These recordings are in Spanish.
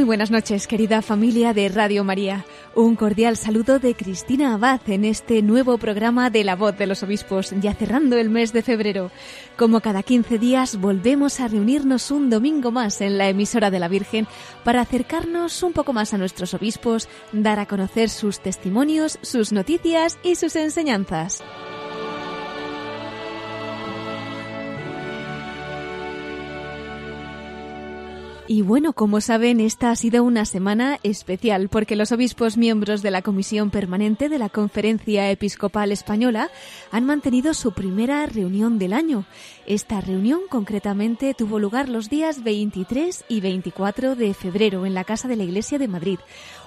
Muy buenas noches, querida familia de Radio María. Un cordial saludo de Cristina Abad en este nuevo programa de La Voz de los Obispos, ya cerrando el mes de febrero. Como cada 15 días, volvemos a reunirnos un domingo más en la emisora de la Virgen para acercarnos un poco más a nuestros obispos, dar a conocer sus testimonios, sus noticias y sus enseñanzas. Y bueno, como saben, esta ha sido una semana especial porque los obispos miembros de la Comisión Permanente de la Conferencia Episcopal Española han mantenido su primera reunión del año. Esta reunión concretamente tuvo lugar los días 23 y 24 de febrero en la Casa de la Iglesia de Madrid.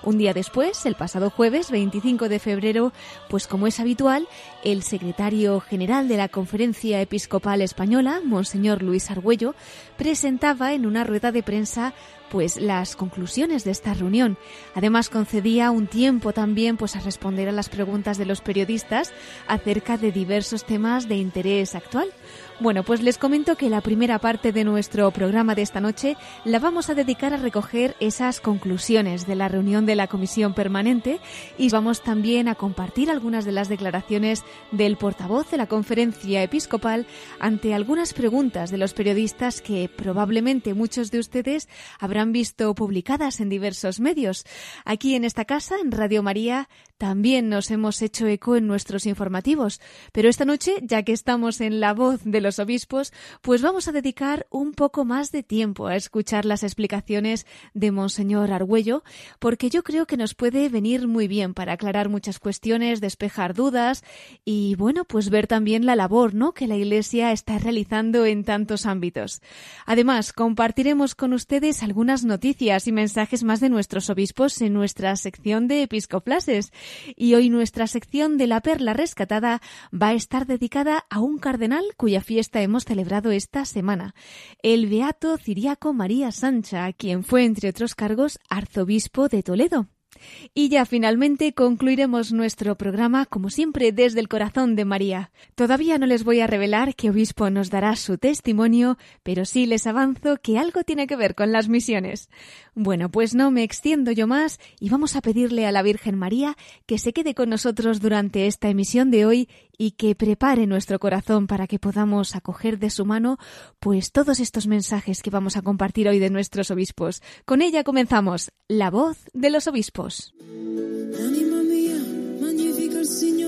Un día después, el pasado jueves 25 de febrero, pues como es habitual, el secretario general de la Conferencia Episcopal Española, Monseñor Luis Argüello, presentaba en una rueda de prensa pues las conclusiones de esta reunión. Además concedía un tiempo también pues a responder a las preguntas de los periodistas acerca de diversos temas de interés actual. Bueno, pues les comento que la primera parte de nuestro programa de esta noche la vamos a dedicar a recoger esas conclusiones de la reunión de la Comisión Permanente y vamos también a compartir algunas de las declaraciones del portavoz de la Conferencia Episcopal ante algunas preguntas de los periodistas que probablemente muchos de ustedes habrán visto publicadas en diversos medios. Aquí en esta casa, en Radio María, también nos hemos hecho eco en nuestros informativos, pero esta noche, ya que estamos en la voz de los obispos, pues vamos a dedicar un poco más de tiempo a escuchar las explicaciones de Monseñor Argüello, porque yo creo que nos puede venir muy bien para aclarar muchas cuestiones, despejar dudas y, bueno, pues ver también la labor, ¿no?, que la Iglesia está realizando en tantos ámbitos. Además, compartiremos con ustedes algunas noticias y mensajes más de nuestros obispos en nuestra sección de episcoplases. Y hoy nuestra sección de la perla rescatada va a estar dedicada a un cardenal cuya hemos celebrado esta semana, el beato Ciriaco María Sancha, quien fue, entre otros cargos, arzobispo de Toledo. Y ya finalmente concluiremos nuestro programa, como siempre, desde el corazón de María. Todavía no les voy a revelar qué obispo nos dará su testimonio, pero sí les avanzo que algo tiene que ver con las misiones. Bueno, pues no me extiendo yo más y vamos a pedirle a la Virgen María que se quede con nosotros durante esta emisión de hoy y que prepare nuestro corazón para que podamos acoger de su mano pues todos estos mensajes que vamos a compartir hoy de nuestros obispos. Con ella comenzamos La voz de los obispos. Anima mia, magnifica il Signore,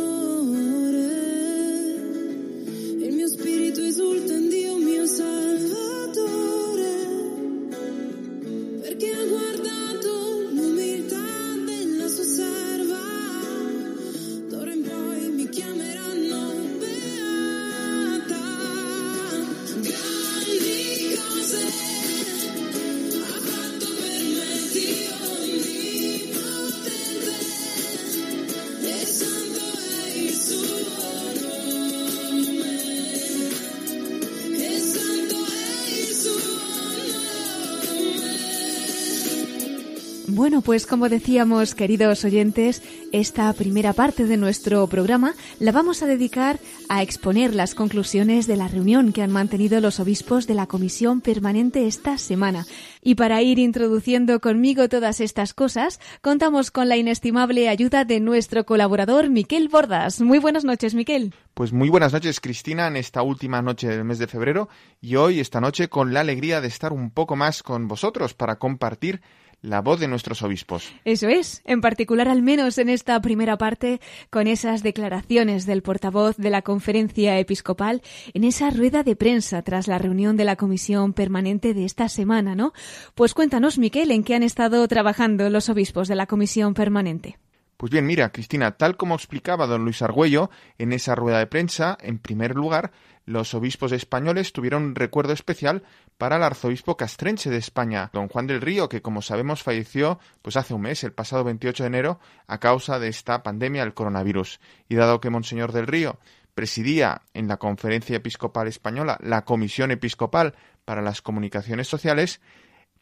Bueno, pues como decíamos, queridos oyentes, esta primera parte de nuestro programa la vamos a dedicar a exponer las conclusiones de la reunión que han mantenido los obispos de la Comisión Permanente esta semana. Y para ir introduciendo conmigo todas estas cosas, contamos con la inestimable ayuda de nuestro colaborador Miquel Bordas. Muy buenas noches, Miquel. Pues muy buenas noches, Cristina, en esta última noche del mes de febrero y hoy, esta noche, con la alegría de estar un poco más con vosotros para compartir la voz de nuestros obispos. Eso es, en particular al menos en esta primera parte, con esas declaraciones del portavoz de la conferencia episcopal en esa rueda de prensa tras la reunión de la comisión permanente de esta semana, ¿no? Pues cuéntanos, Miquel, en qué han estado trabajando los obispos de la comisión permanente. Pues bien, mira, Cristina, tal como explicaba don Luis Argüello en esa rueda de prensa, en primer lugar, los obispos españoles tuvieron un recuerdo especial para el arzobispo castrense de España, don Juan del Río, que como sabemos falleció pues hace un mes, el pasado 28 de enero, a causa de esta pandemia del coronavirus. Y dado que Monseñor del Río presidía en la Conferencia Episcopal Española la Comisión Episcopal para las Comunicaciones Sociales,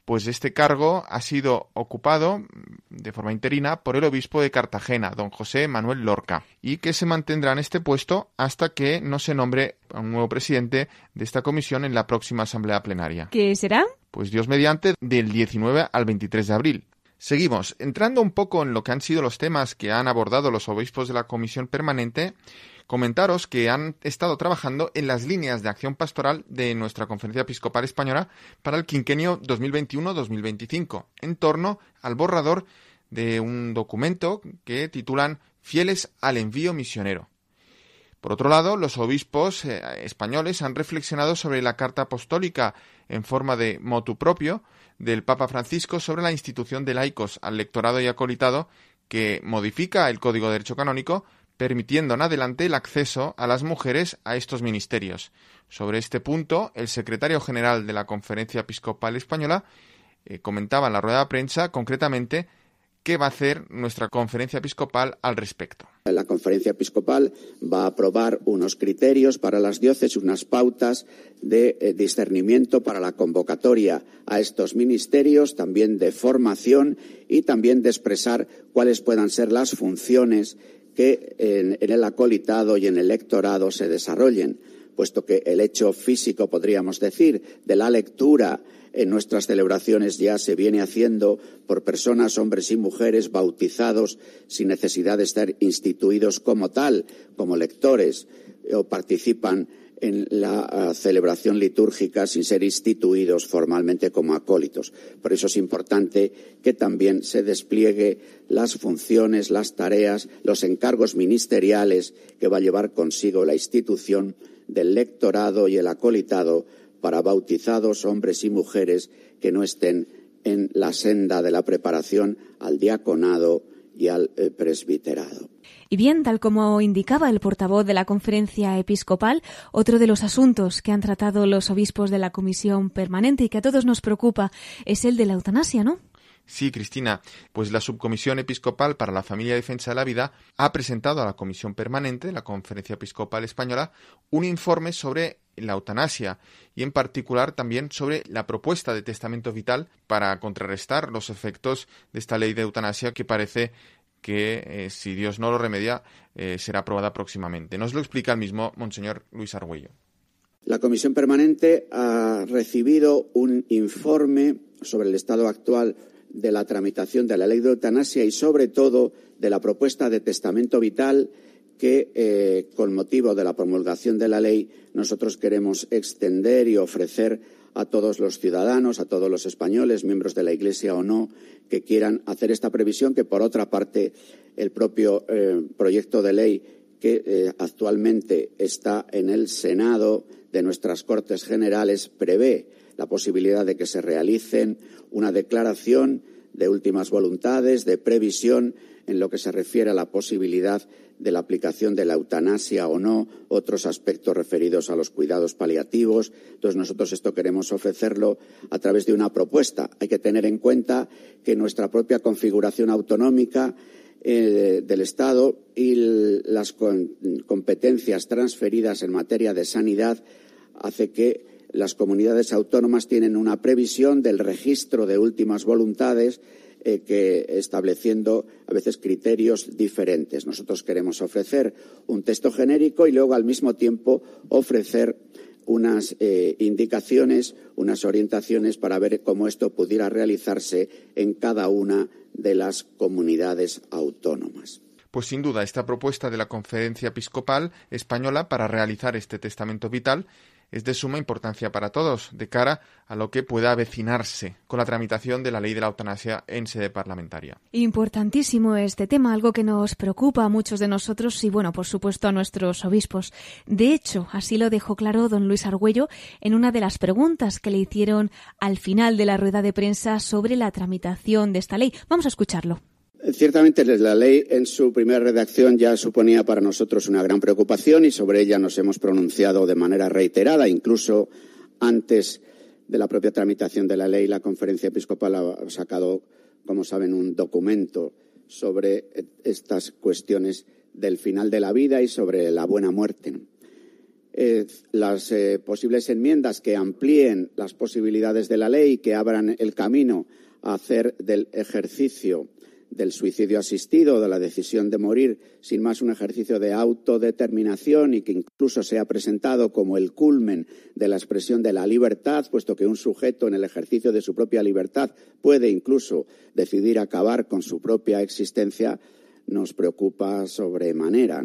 pues este cargo ha sido ocupado de forma interina por el obispo de Cartagena, don José Manuel Lorca, y que se mantendrá en este puesto hasta que no se nombre a un nuevo presidente de esta comisión en la próxima asamblea plenaria. ¿Qué será? Pues Dios mediante, del 19 al 23 de abril. Seguimos, entrando un poco en lo que han sido los temas que han abordado los obispos de la comisión permanente, comentaros que han estado trabajando en las líneas de acción pastoral de nuestra Conferencia Episcopal Española para el quinquenio 2021-2025, en torno al borrador de un documento que titulan Fieles al envío misionero. Por otro lado, los obispos eh, españoles han reflexionado sobre la carta apostólica en forma de motu propio del Papa Francisco sobre la institución de laicos al lectorado y acolitado que modifica el Código de Derecho Canónico permitiendo en adelante el acceso a las mujeres a estos ministerios. Sobre este punto, el secretario general de la Conferencia Episcopal Española eh, comentaba en la rueda de prensa concretamente qué va a hacer nuestra conferencia episcopal al respecto. La conferencia episcopal va a aprobar unos criterios para las diócesis, unas pautas de eh, discernimiento para la convocatoria a estos ministerios, también de formación y también de expresar cuáles puedan ser las funciones que en, el acolitado y en el lectorado se desarrollen, puesto que el hecho físico, podríamos decir, de la lectura en nuestras celebraciones ya se viene haciendo por personas, hombres y mujeres bautizados sin necesidad de estar instituidos como tal, como lectores, o participan en la uh, celebración litúrgica sin ser instituidos formalmente como acólitos. Por eso es importante que también se despliegue las funciones, las tareas, los encargos ministeriales que va a llevar consigo la institución del lectorado y el acolitado para bautizados hombres y mujeres que no estén en la senda de la preparación al diaconado y al eh, presbiterado. Y bien, tal como indicaba el portavoz de la conferencia episcopal, otro de los asuntos que han tratado los obispos de la comisión permanente y que a todos nos preocupa es el de la eutanasia, ¿no? Sí, Cristina, pues la Subcomisión Episcopal para la Familia y Defensa de la Vida ha presentado a la Comisión Permanente de la Conferencia Episcopal Española un informe sobre la eutanasia y en particular también sobre la propuesta de testamento vital para contrarrestar los efectos de esta ley de eutanasia que parece que, eh, si Dios no lo remedia, eh, será aprobada próximamente. Nos lo explica el mismo Monseñor Luis Argüello. La Comisión Permanente ha recibido un informe sobre el estado actual de la tramitación de la ley de eutanasia y, sobre todo, de la propuesta de testamento vital que, eh, con motivo de la promulgación de la ley, nosotros queremos extender y ofrecer a todos los ciudadanos, a todos los españoles, miembros de la Iglesia o no, que quieran hacer esta previsión, que por otra parte el propio eh, proyecto de ley que eh, actualmente está en el Senado de nuestras Cortes Generales prevé la posibilidad de que se realicen una declaración de últimas voluntades, de previsión en lo que se refiere a la posibilidad de la aplicación de la eutanasia o no, otros aspectos referidos a los cuidados paliativos. Entonces, nosotros esto queremos ofrecerlo a través de una propuesta. Hay que tener en cuenta que nuestra propia configuración autonómica eh, del Estado y las competencias transferidas en materia de sanidad hace que las comunidades autónomas tienen una previsión del registro de últimas voluntades eh, que estableciendo a veces criterios diferentes. Nosotros queremos ofrecer un texto genérico y luego al mismo tiempo ofrecer unas eh, indicaciones, unas orientaciones para ver cómo esto pudiera realizarse en cada una de las comunidades autónomas. Pues sin duda, esta propuesta de la Conferencia Episcopal Española para realizar este testamento vital es de suma importancia para todos, de cara a lo que pueda avecinarse con la tramitación de la ley de la eutanasia en sede parlamentaria. Importantísimo este tema, algo que nos preocupa a muchos de nosotros y, bueno, por supuesto a nuestros obispos. De hecho, así lo dejó claro don Luis Argüello en una de las preguntas que le hicieron al final de la rueda de prensa sobre la tramitación de esta ley. Vamos a escucharlo. Ciertamente la ley en su primera redacción ya suponía para nosotros una gran preocupación y sobre ella nos hemos pronunciado de manera reiterada, incluso antes de la propia tramitación de la ley, la conferencia episcopal ha sacado, como saben, un documento sobre estas cuestiones del final de la vida y sobre la buena muerte. Eh, las eh, posibles enmiendas que amplíen las posibilidades de la ley, que abran el camino a hacer del ejercicio del suicidio asistido, de la decisión de morir, sin más un ejercicio de autodeterminación y que incluso sea presentado como el culmen de la expresión de la libertad, puesto que un sujeto en el ejercicio de su propia libertad puede incluso decidir acabar con su propia existencia, nos preocupa sobremanera.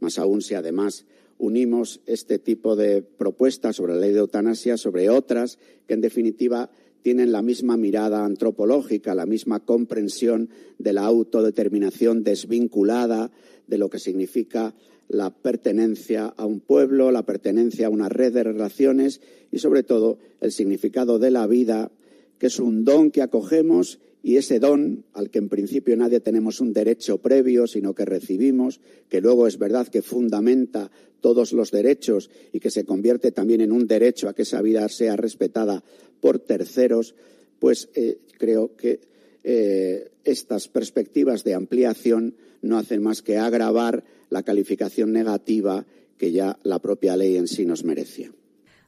Más aún si además unimos este tipo de propuestas sobre la ley de eutanasia sobre otras que, en definitiva, tienen la misma mirada antropológica, la misma comprensión de la autodeterminación desvinculada de lo que significa la pertenencia a un pueblo, la pertenencia a una red de relaciones y, sobre todo, el significado de la vida, que es un don que acogemos y ese don, al que en principio nadie tenemos un derecho previo, sino que recibimos, que luego es verdad que fundamenta todos los derechos y que se convierte también en un derecho a que esa vida sea respetada por terceros, pues eh, creo que eh, estas perspectivas de ampliación no hacen más que agravar la calificación negativa que ya la propia ley en sí nos merecía.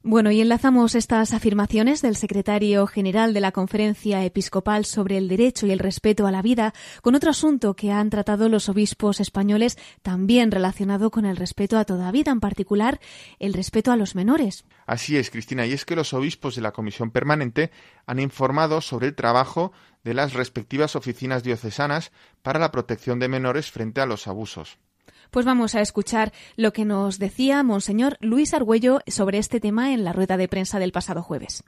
Bueno, y enlazamos estas afirmaciones del secretario general de la Conferencia Episcopal sobre el derecho y el respeto a la vida con otro asunto que han tratado los obispos españoles también relacionado con el respeto a toda vida, en particular el respeto a los menores. Así es, Cristina, y es que los obispos de la Comisión Permanente han informado sobre el trabajo de las respectivas oficinas diocesanas para la protección de menores frente a los abusos. Pues vamos a escuchar lo que nos decía Monseñor Luis Argüello sobre este tema en la rueda de prensa del pasado jueves.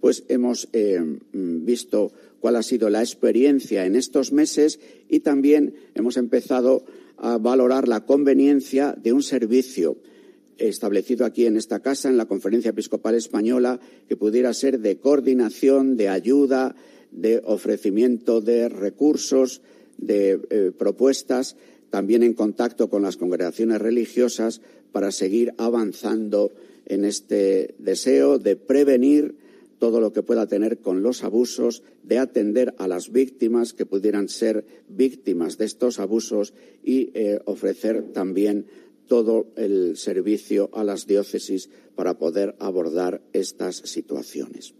Pues hemos eh, visto cuál ha sido la experiencia en estos meses y también hemos empezado a valorar la conveniencia de un servicio establecido aquí en esta casa, en la Conferencia Episcopal Española, que pudiera ser de coordinación, de ayuda, de ofrecimiento de recursos, de eh, propuestas también en contacto con las congregaciones religiosas para seguir avanzando en este deseo de prevenir todo lo que pueda tener con los abusos, de atender a las víctimas que pudieran ser víctimas de estos abusos y eh, ofrecer también todo el servicio a las diócesis para poder abordar estas situaciones.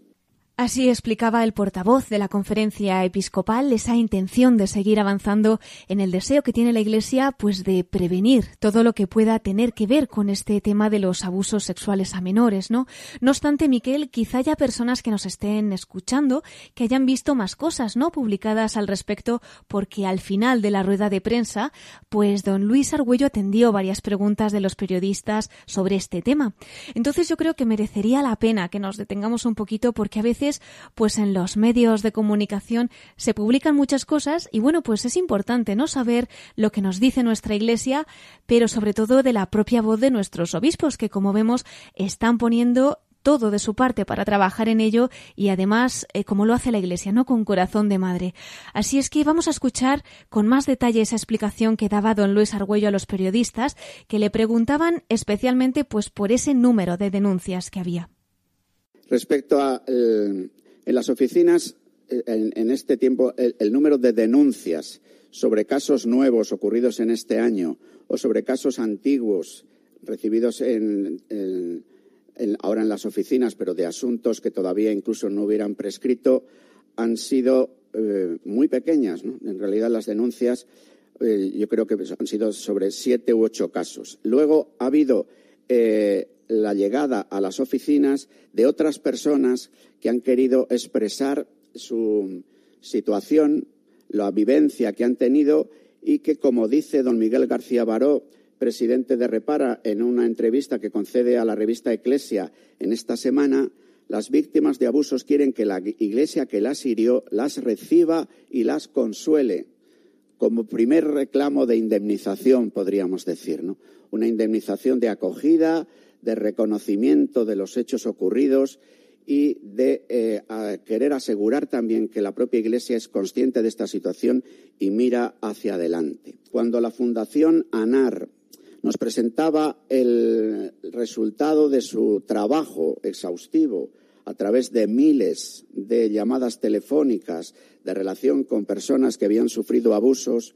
Así explicaba el portavoz de la conferencia episcopal esa intención de seguir avanzando en el deseo que tiene la Iglesia, pues de prevenir todo lo que pueda tener que ver con este tema de los abusos sexuales a menores, ¿no? No obstante, Miquel, quizá haya personas que nos estén escuchando que hayan visto más cosas, ¿no? Publicadas al respecto, porque al final de la rueda de prensa, pues don Luis Argüello atendió varias preguntas de los periodistas sobre este tema. Entonces yo creo que merecería la pena que nos detengamos un poquito porque a pues en los medios de comunicación se publican muchas cosas y bueno, pues es importante no saber lo que nos dice nuestra Iglesia, pero sobre todo de la propia voz de nuestros obispos que como vemos están poniendo todo de su parte para trabajar en ello y además eh, como lo hace la Iglesia, no con corazón de madre. Así es que vamos a escuchar con más detalle esa explicación que daba don Luis Argüello a los periodistas que le preguntaban especialmente pues por ese número de denuncias que había. Respecto a el, en las oficinas, en, en este tiempo, el, número de denuncias sobre casos nuevos ocurridos en este año o sobre casos antiguos recibidos en, ahora en las oficinas, pero de asuntos que todavía incluso no hubieran prescrito, han sido eh, muy pequeñas. En realidad, las denuncias eh, yo creo que han sido sobre siete u ocho casos. Luego ha habido eh, la llegada a las oficinas de otras personas que han querido expresar su situación, la vivencia que han tenido y que, como dice don Miguel García Baró, presidente de Repara, en una entrevista que concede a la revista Eclesia en esta semana, las víctimas de abusos quieren que la Iglesia que las hirió las reciba y las consuele como primer reclamo de indemnización, podríamos decir, ¿no? Una indemnización de acogida, de reconocimiento de los hechos ocurridos y de eh, querer asegurar también que la propia Iglesia es consciente de esta situación y mira hacia adelante. Cuando la Fundación ANAR nos presentaba el resultado de su trabajo exhaustivo a través de miles de llamadas telefónicas de relación con personas que habían sufrido abusos,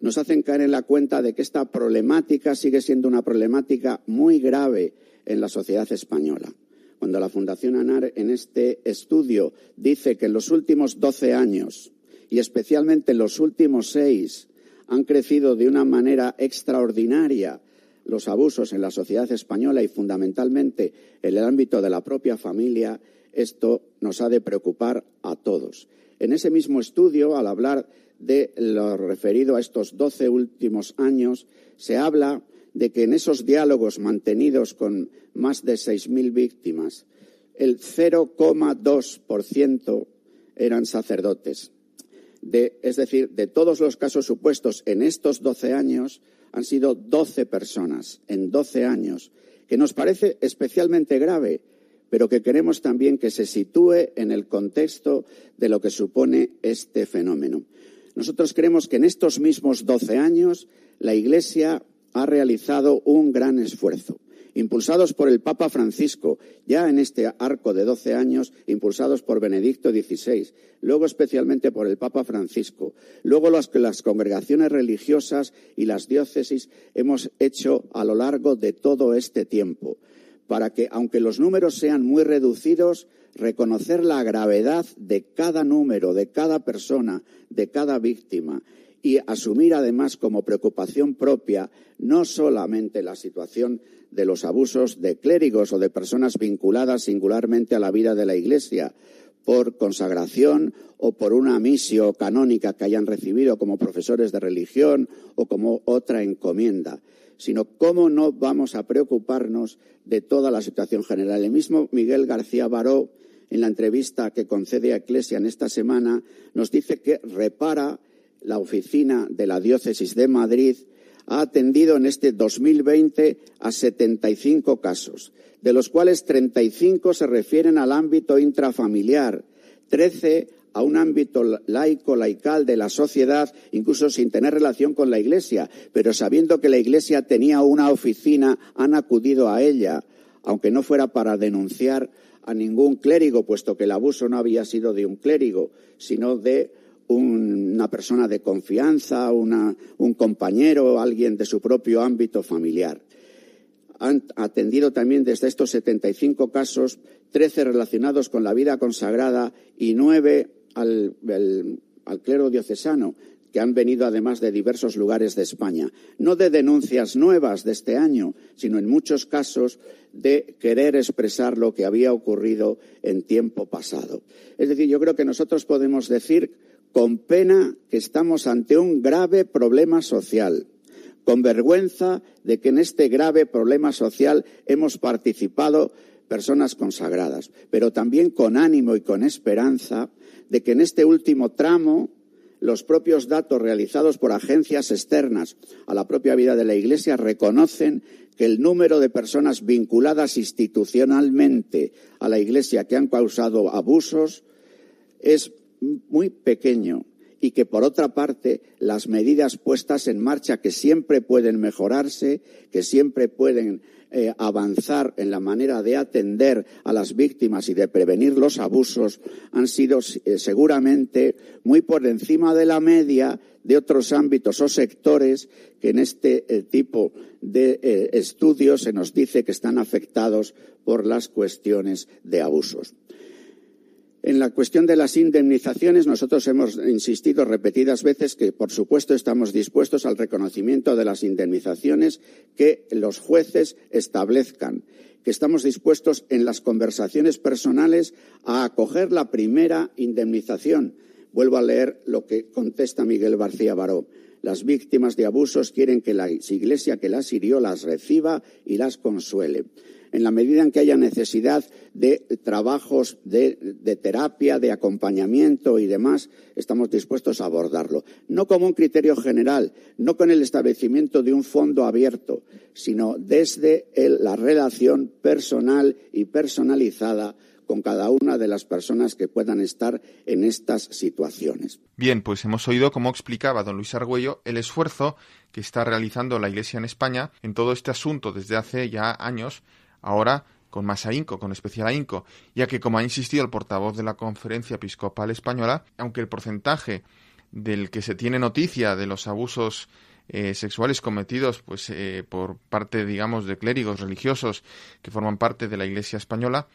nos hacen caer en la cuenta de que esta problemática sigue siendo una problemática muy grave en la sociedad española. Cuando la Fundación ANAR en este estudio dice que en los últimos doce años y especialmente en los últimos seis han crecido de una manera extraordinaria los abusos en la sociedad española y fundamentalmente en el ámbito de la propia familia, esto nos ha de preocupar a todos. En ese mismo estudio, al hablar de lo referido a estos doce últimos años, se habla de que en esos diálogos mantenidos con más de 6.000 víctimas, el 0,2% eran sacerdotes. Es decir, de todos los casos supuestos en estos doce años, han sido doce personas en doce años, que nos parece especialmente grave, pero que queremos también que se sitúe en el contexto de lo que supone este fenómeno. Nosotros creemos que en estos mismos doce años la Iglesia ha realizado un gran esfuerzo. Impulsados por el Papa Francisco, ya en este arco de doce años, impulsados por Benedicto XVI, luego especialmente por el Papa Francisco, luego las las congregaciones religiosas y las diócesis hemos hecho a lo largo de todo este tiempo, para que, aunque los números sean muy reducidos, reconocer la gravedad de cada número, de cada persona, de cada víctima, y asumir además como preocupación propia no solamente la situación de los abusos de clérigos o de personas vinculadas singularmente a la vida de la Iglesia por consagración o por una misión canónica que hayan recibido como profesores de religión o como otra encomienda, sino cómo no vamos a preocuparnos de toda la situación general. El mismo Miguel García Baró, en la entrevista que concede a Iglesia en esta semana, nos dice que repara la oficina de la diócesis de Madrid ha atendido en este 2020 a 75 casos, de los cuales 35 se refieren al ámbito intrafamiliar, 13 a un ámbito laico, laical de la sociedad, incluso sin tener relación con la Iglesia, pero sabiendo que la Iglesia tenía una oficina, han acudido a ella, aunque no fuera para denunciar a ningún clérigo, puesto que el abuso no había sido de un clérigo, sino de una persona de confianza, un compañero, alguien de su propio ámbito familiar. Han atendido también desde estos 75 casos 13 relacionados con la vida consagrada y nueve al, al, al clero diocesano, que han venido además de diversos lugares de España. No de denuncias nuevas de este año, sino en muchos casos de querer expresar lo que había ocurrido en tiempo pasado. Es decir, yo creo que nosotros podemos decir con pena que estamos ante un grave problema social, con vergüenza de que en este grave problema social hemos participado personas consagradas, pero también con ánimo y con esperanza de que en este último tramo los propios datos realizados por agencias externas a la propia vida de la Iglesia reconocen que el número de personas vinculadas institucionalmente a la Iglesia que han causado abusos es muy pequeño y que, por otra parte, las medidas puestas en marcha, que siempre pueden mejorarse, que siempre pueden eh, avanzar en la manera de atender a las víctimas y de prevenir los abusos, han sido eh, seguramente muy por encima de la media de otros ámbitos o sectores que en este eh, tipo de estudios se nos dice que están afectados por las cuestiones de abusos. En la cuestión de las indemnizaciones, nosotros hemos insistido repetidas veces que, por supuesto, estamos dispuestos al reconocimiento de las indemnizaciones que los jueces establezcan, que estamos dispuestos en las conversaciones personales a acoger la primera indemnización. Vuelvo a leer lo que contesta Miguel García Baró. Las víctimas de abusos quieren que la Iglesia que las hirió las reciba y las consuele en la medida en que haya necesidad de trabajos de, terapia, de acompañamiento y demás, estamos dispuestos a abordarlo. No como un criterio general, no con el establecimiento de un fondo abierto, sino desde la relación personal y personalizada con cada una de las personas que puedan estar en estas situaciones. Bien, pues hemos oído cómo explicaba don Luis Argüello el esfuerzo que está realizando la Iglesia en España en todo este asunto desde hace ya años, ahora con más ahínco, con especial ahínco, ya que, como ha insistido el portavoz de la Conferencia Episcopal Española, aunque el porcentaje del que se tiene noticia de los abusos eh, sexuales cometidos pues eh, por parte digamos de clérigos religiosos que forman parte de la Iglesia española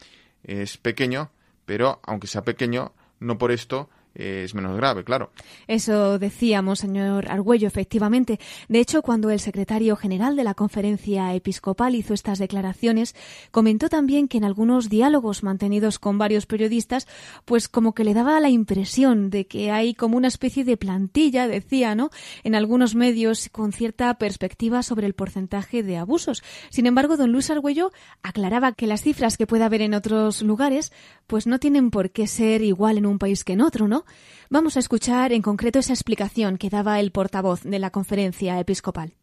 es pequeño pero aunque sea pequeño no por esto es menos grave, claro. Eso decíamos, señor Argüello, efectivamente. De hecho, cuando el secretario general de la conferencia episcopal hizo estas declaraciones, comentó también que en algunos diálogos mantenidos con varios periodistas, pues como que le daba la impresión de que hay como una especie de plantilla, decía, ¿no? En algunos medios con cierta perspectiva sobre el porcentaje de abusos. Sin embargo, don Luis Argüello aclaraba que las cifras que puede haber en otros lugares, pues no tienen por qué ser igual en un país que en otro, ¿no? Vamos a escuchar en concreto esa explicación que daba el portavoz de la conferencia episcopal.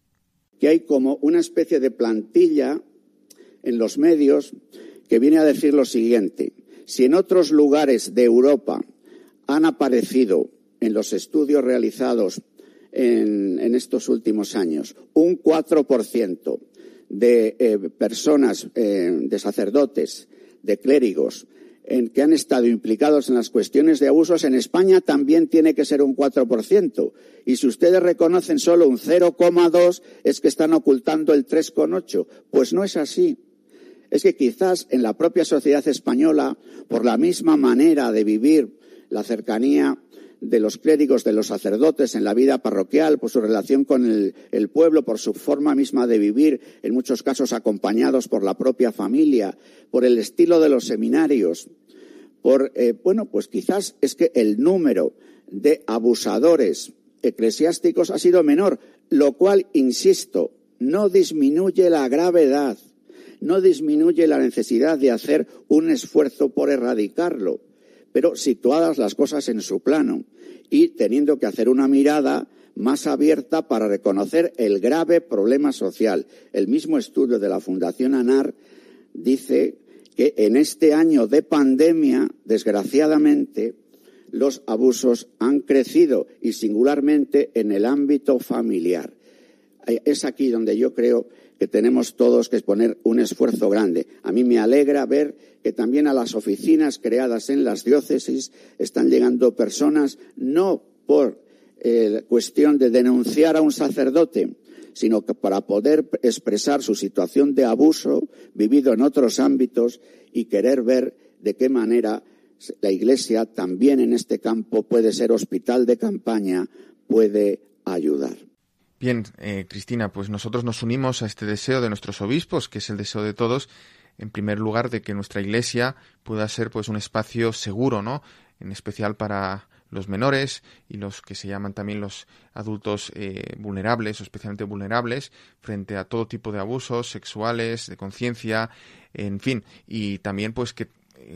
Que hay como una especie de plantilla en los medios que viene a decir lo siguiente. Si en otros lugares de Europa han aparecido en los estudios realizados en, estos últimos años un 4% de eh, personas, eh, de sacerdotes, de clérigos, en que han estado implicados en las cuestiones de abusos, en España también tiene que ser un 4%. Y si ustedes reconocen solo un 0,2, es que están ocultando el 3,8. Pues no es así. Es que quizás en la propia sociedad española, por la misma manera de vivir la cercanía de los clérigos, de los sacerdotes en la vida parroquial, por su relación con el, pueblo, por su forma misma de vivir, en muchos casos acompañados por la propia familia, por el estilo de los seminarios, por, eh, bueno, pues quizás es que el número de abusadores eclesiásticos ha sido menor, lo cual, insisto, no disminuye la gravedad, no disminuye la necesidad de hacer un esfuerzo por erradicarlo pero situadas las cosas en su plano y teniendo que hacer una mirada más abierta para reconocer el grave problema social. El mismo estudio de la Fundación ANAR dice que en este año de pandemia, desgraciadamente, los abusos han crecido y singularmente en el ámbito familiar. Es aquí donde yo creo que tenemos todos que poner un esfuerzo grande. A mí me alegra ver que también a las oficinas creadas en las diócesis están llegando personas no por eh, cuestión de denunciar a un sacerdote, sino que para poder expresar su situación de abuso vivido en otros ámbitos y querer ver de qué manera la Iglesia también en este campo puede ser hospital de campaña, puede ayudar. Bien, eh, Cristina, pues nosotros nos unimos a este deseo de nuestros obispos, que es el deseo de todos, en primer lugar, de que nuestra Iglesia pueda ser pues un espacio seguro, ¿no? En especial para los menores y los que se llaman también los adultos eh, vulnerables o especialmente vulnerables frente a todo tipo de abusos sexuales, de conciencia, en fin, y también pues que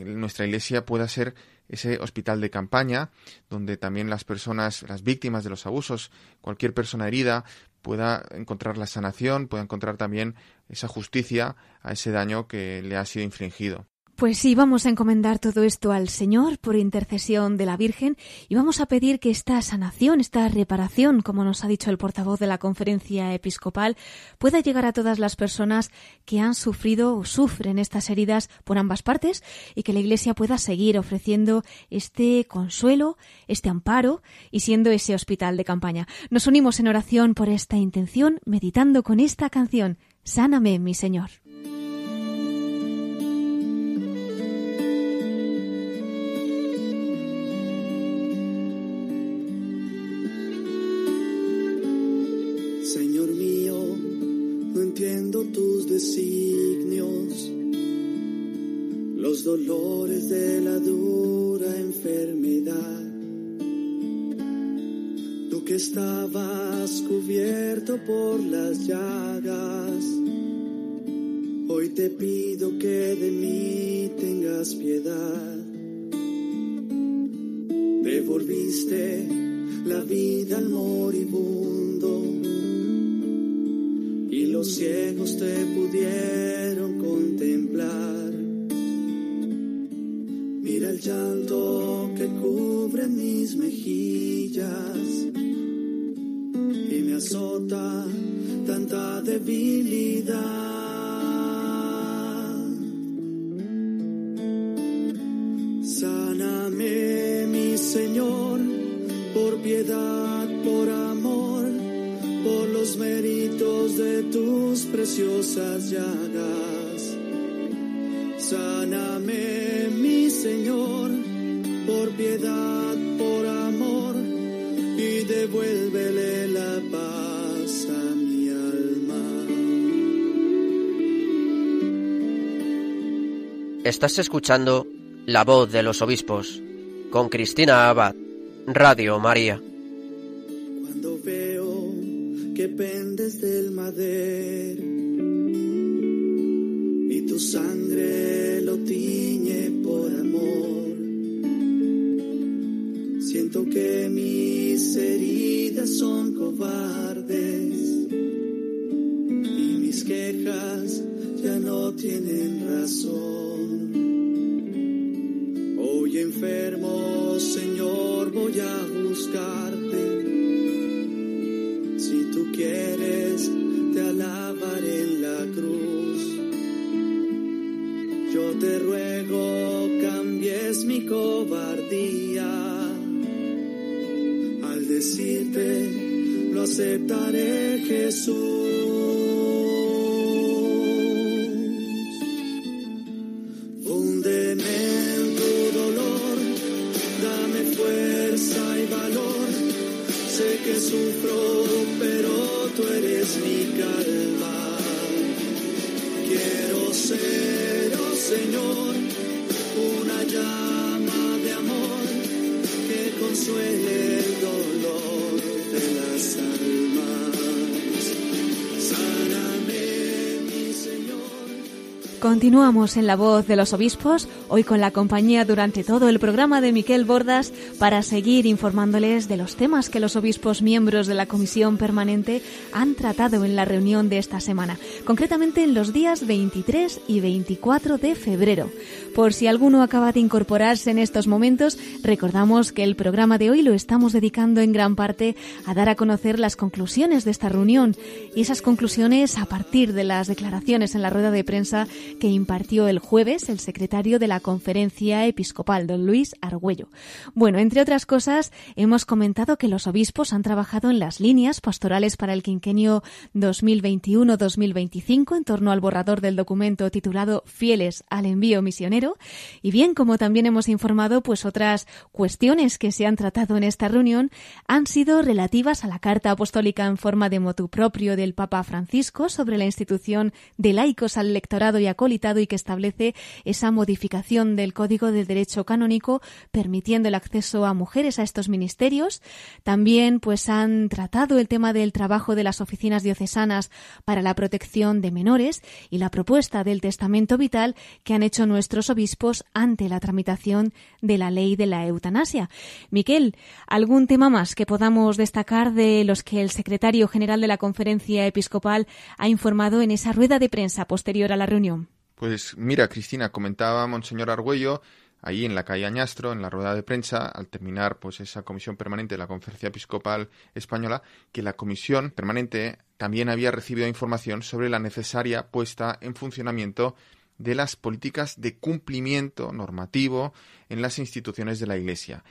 nuestra Iglesia pueda ser ese hospital de campaña donde también las personas, las víctimas de los abusos, cualquier persona herida pueda encontrar la sanación, pueda encontrar también esa justicia a ese daño que le ha sido infligido. Pues sí, vamos a encomendar todo esto al Señor por intercesión de la Virgen y vamos a pedir que esta sanación, esta reparación, como nos ha dicho el portavoz de la conferencia episcopal, pueda llegar a todas las personas que han sufrido o sufren estas heridas por ambas partes y que la Iglesia pueda seguir ofreciendo este consuelo, este amparo y siendo ese hospital de campaña. Nos unimos en oración por esta intención, meditando con esta canción, Sáname, mi Señor. Te pido que de mí tengas piedad. Devolviste la vida al moribundo y los ciegos te pudieron contemplar. el llanto que cubre mis mejillas y me azota tanta debilidad. Piedad, por amor, por los méritos de tus preciosas llagas. Sáname, mi Señor, por piedad, por amor, y devuélvele la paz a mi alma. Estás escuchando La voz de los obispos con Cristina Abad, Radio María. Cuando veo que pendes del madero y tu sangre lo tiñe por amor, siento que mis heridas son cobardes y mis quejas ya no tienen razón. Hoy enfermo, Señor, voy a buscarte. Si tú quieres, te alabaré en la cruz. Yo te ruego, cambies mi cobardía. Al decirte, lo aceptaré, Jesús. Que sufro, pero tú eres mi calma. Quiero ser, oh Señor, una llama de amor que consuele el dolor de las almas. Sáname, mi Señor. Continuamos en la voz de los obispos, hoy con la compañía durante todo el programa de Miquel Bordas para seguir informándoles de los temas que los obispos miembros de la Comisión Permanente han tratado en la reunión de esta semana, concretamente en los días 23 y 24 de febrero. Por si alguno acaba de incorporarse en estos momentos, recordamos que el programa de hoy lo estamos dedicando en gran parte a dar a conocer las conclusiones de esta reunión y esas conclusiones a partir de las declaraciones en la rueda de prensa que impartió el jueves el secretario de la Conferencia Episcopal, don Luis Argüello. Bueno, entre otras cosas, hemos comentado que los obispos han trabajado en las líneas pastorales para el quinquenio 2021-2025 en torno al borrador del documento titulado Fieles al envío misionero. Y bien, como también hemos informado, pues otras cuestiones que se han tratado en esta reunión han sido relativas a la carta apostólica en forma de motu propio del Papa Francisco sobre la institución de laicos al lectorado y acolitado y que establece esa modificación del Código de Derecho Canónico permitiendo el acceso a mujeres a estos ministerios. También pues han tratado el tema del trabajo de las oficinas diocesanas para la protección de menores y la propuesta del testamento vital que han hecho nuestros obispos ante la tramitación de la ley de la eutanasia. Miquel, ¿algún tema más que podamos destacar de los que el secretario general de la Conferencia Episcopal ha informado en esa rueda de prensa posterior a la reunión? Pues mira, Cristina, comentaba Monseñor Argüello ahí en la calle Añastro, en la rueda de prensa, al terminar pues esa comisión permanente de la Conferencia Episcopal Española, que la comisión permanente también había recibido información sobre la necesaria puesta en funcionamiento de las políticas de cumplimiento normativo en las instituciones de la Iglesia.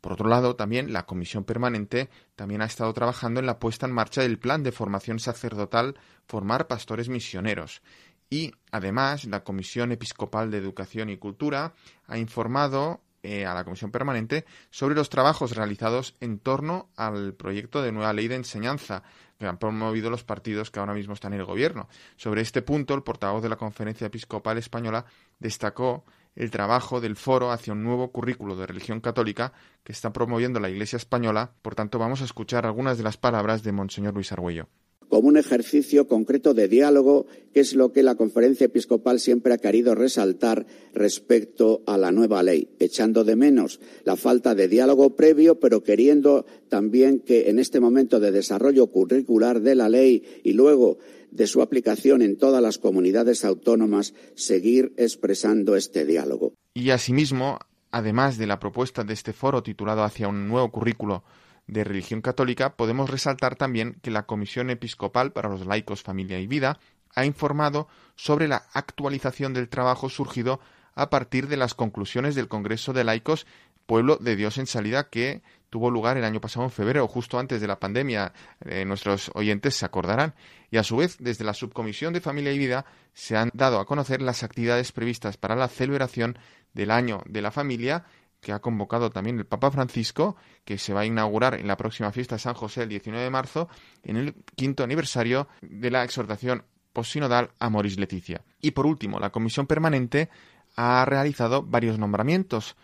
Por otro lado, también la Comisión Permanente también ha estado trabajando en la puesta en marcha del plan de formación sacerdotal Formar Pastores Misioneros. Y además, la Comisión Episcopal de Educación y Cultura ha informado eh, a la Comisión Permanente sobre los trabajos realizados en torno al proyecto de nueva ley de enseñanza que han promovido los partidos que ahora mismo están en el gobierno. Sobre este punto, el portavoz de la Conferencia Episcopal Española destacó el trabajo del foro hacia un nuevo currículo de religión católica que está promoviendo la Iglesia española. Por tanto, vamos a escuchar algunas de las palabras de Monseñor Luis Argüello como un ejercicio concreto de diálogo, que es lo que la conferencia episcopal siempre ha querido resaltar respecto a la nueva ley, echando de menos la falta de diálogo previo, pero queriendo también que en este momento de desarrollo curricular de la ley y luego de su aplicación en todas las comunidades autónomas, seguir expresando este diálogo. Y asimismo, además de la propuesta de este foro titulado Hacia un nuevo currículo de religión católica, podemos resaltar también que la Comisión Episcopal para los Laicos, Familia y Vida ha informado sobre la actualización del trabajo surgido a partir de las conclusiones del Congreso de Laicos Pueblo de Dios en Salida que tuvo lugar el año pasado en febrero, justo antes de la pandemia. Eh, nuestros oyentes se acordarán. Y a su vez, desde la Subcomisión de Familia y Vida se han dado a conocer las actividades previstas para la celebración del Año de la Familia que ha convocado también el Papa Francisco, que se va a inaugurar en la próxima fiesta de San José el 19 de marzo, en el quinto aniversario de la exhortación posinodal Amoris Leticia. Y por último, la Comisión Permanente ha realizado varios nombramientos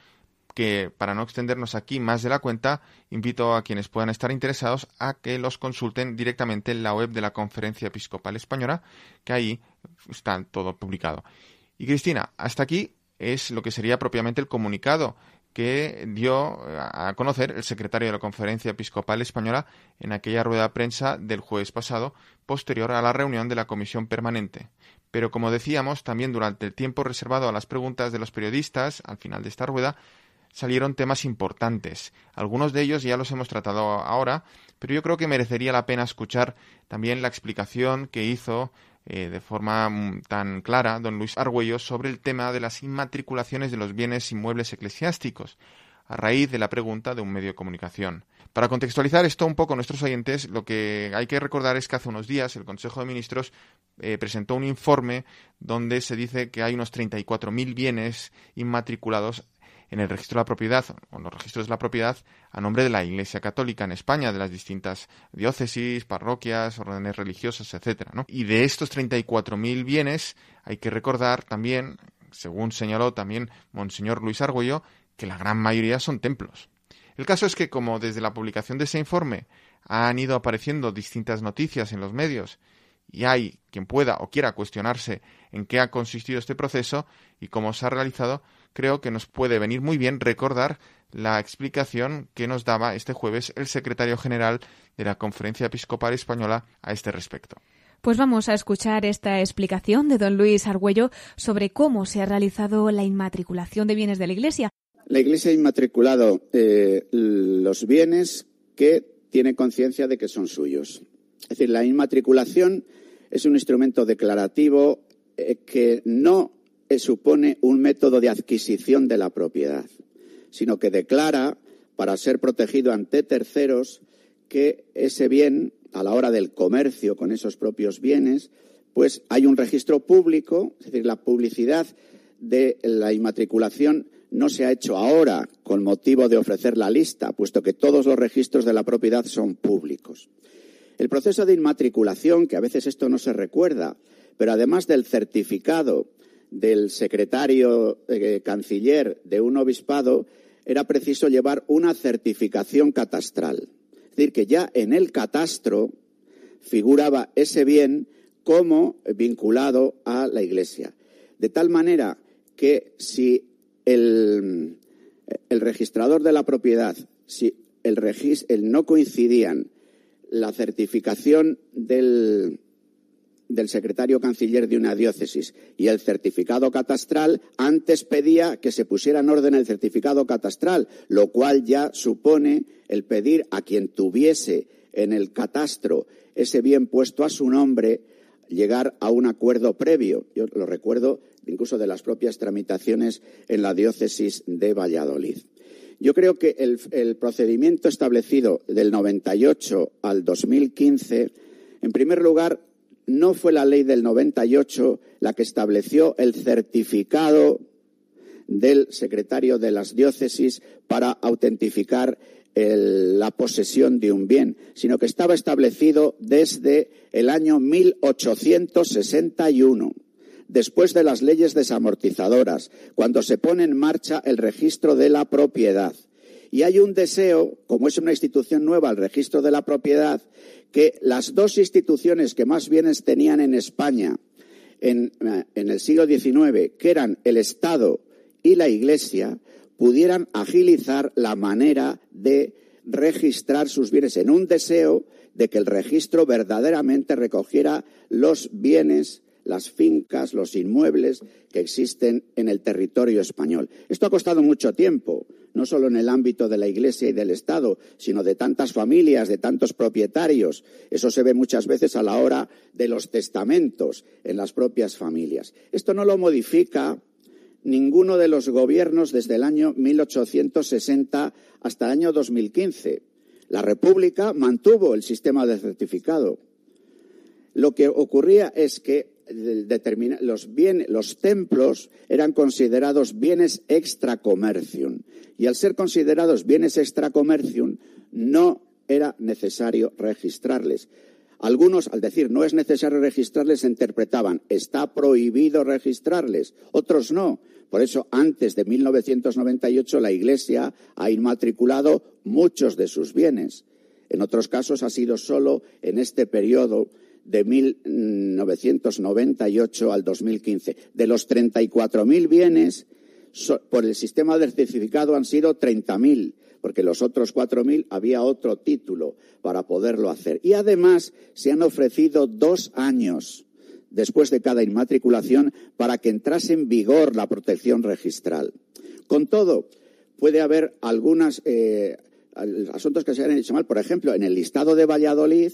que, para no extendernos aquí más de la cuenta, invito a quienes puedan estar interesados a que los consulten directamente en la web de la Conferencia Episcopal Española, que ahí está todo publicado. Y Cristina, hasta aquí es lo que sería propiamente el comunicado que dio a conocer el secretario de la Conferencia Episcopal Española en aquella rueda de prensa del jueves pasado, posterior a la reunión de la Comisión Permanente. Pero como decíamos, también durante el tiempo reservado a las preguntas de los periodistas, al final de esta rueda, salieron temas importantes. Algunos de ellos ya los hemos tratado ahora, pero yo creo que merecería la pena escuchar también la explicación que hizo eh, de forma mm, tan clara don Luis Argüello sobre el tema de las inmatriculaciones de los bienes inmuebles eclesiásticos, a raíz de la pregunta de un medio de comunicación. Para contextualizar esto un poco a nuestros oyentes, lo que hay que recordar es que hace unos días el Consejo de Ministros eh, presentó un informe donde se dice que hay unos 34.000 bienes inmatriculados en el registro de la propiedad o en los registros de la propiedad a nombre de la Iglesia Católica en España, de las distintas diócesis, parroquias, órdenes religiosas, etcétera. Y de estos 34.000 bienes hay que recordar también, según señaló también Monseñor Luis Argüello, que la gran mayoría son templos. El caso es que como desde la publicación de ese informe han ido apareciendo distintas noticias en los medios y hay quien pueda o quiera cuestionarse en qué ha consistido este proceso y cómo se ha realizado, creo que nos puede venir muy bien recordar la explicación que nos daba este jueves el secretario general de la Conferencia Episcopal Española a este respecto. Pues vamos a escuchar esta explicación de don Luis Argüello sobre cómo se ha realizado la inmatriculación de bienes de la Iglesia. La Iglesia ha inmatriculado eh, los bienes que tiene conciencia de que son suyos. Es decir, la inmatriculación es un instrumento declarativo eh, que no eh, supone un método de adquisición de la propiedad, sino que declara, para ser protegido ante terceros, que ese bien, a la hora del comercio con esos propios bienes, pues hay un registro público, es decir, la publicidad de la inmatriculación no se ha hecho ahora con motivo de ofrecer la lista, puesto que todos los registros de la propiedad son públicos. El proceso de inmatriculación, que a veces esto no se recuerda, pero además del certificado del secretario eh, canciller de un obispado, era preciso llevar una certificación catastral. Es decir, que ya en el catastro figuraba ese bien como vinculado a la Iglesia. De tal manera que si el, el registrador de la propiedad, si el, el no coincidían la certificación del, secretario canciller de una diócesis y el certificado catastral, antes pedía que se pusiera en orden el certificado catastral, lo cual ya supone el pedir a quien tuviese en el catastro ese bien puesto a su nombre llegar a un acuerdo previo. Yo lo recuerdo incluso de las propias tramitaciones en la diócesis de Valladolid. Yo creo que el, procedimiento establecido del 98 al 2015, en primer lugar, no fue la ley del 98 la que estableció el certificado del secretario de las diócesis para autentificar la posesión de un bien, sino que estaba establecido desde el año 1861, después de las leyes desamortizadoras, cuando se pone en marcha el registro de la propiedad. Y hay un deseo, como es una institución nueva, el registro de la propiedad, que las dos instituciones que más bienes tenían en España en, en el siglo XIX, que eran el Estado y la Iglesia, pudieran agilizar la manera de registrar sus bienes en un deseo de que el registro verdaderamente recogiera los bienes las fincas, los inmuebles que existen en el territorio español. Esto ha costado mucho tiempo, no solo en el ámbito de la Iglesia y del Estado, sino de tantas familias, de tantos propietarios. Eso se ve muchas veces a la hora de los testamentos en las propias familias. Esto no lo modifica ninguno de los gobiernos desde el año 1860 hasta el año 2015. La República mantuvo el sistema de certificado. Lo que ocurría es que los, los templos eran considerados bienes extra commercium y al ser considerados bienes extra commercium no era necesario registrarles. Algunos, al decir no es necesario registrarles, interpretaban está prohibido registrarles, otros no. Por eso, antes de 1998, la Iglesia ha inmatriculado muchos de sus bienes. En otros casos ha sido solo en este periodo de 1998 al 2015. De los 34.000 bienes, por el sistema de certificado han sido 30.000, porque los otros 4.000 había otro título para poderlo hacer. Y además se han ofrecido dos años después de cada inmatriculación para que entrase en vigor la protección registral. Con todo, puede haber algunos eh, asuntos que se hayan hecho mal. Por ejemplo, en el listado de Valladolid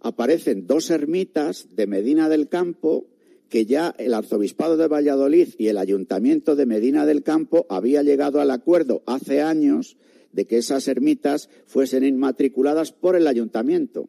aparecen dos ermitas de Medina del Campo que ya el arzobispado de Valladolid y el ayuntamiento de Medina del Campo había llegado al acuerdo hace años de que esas ermitas fuesen inmatriculadas por el ayuntamiento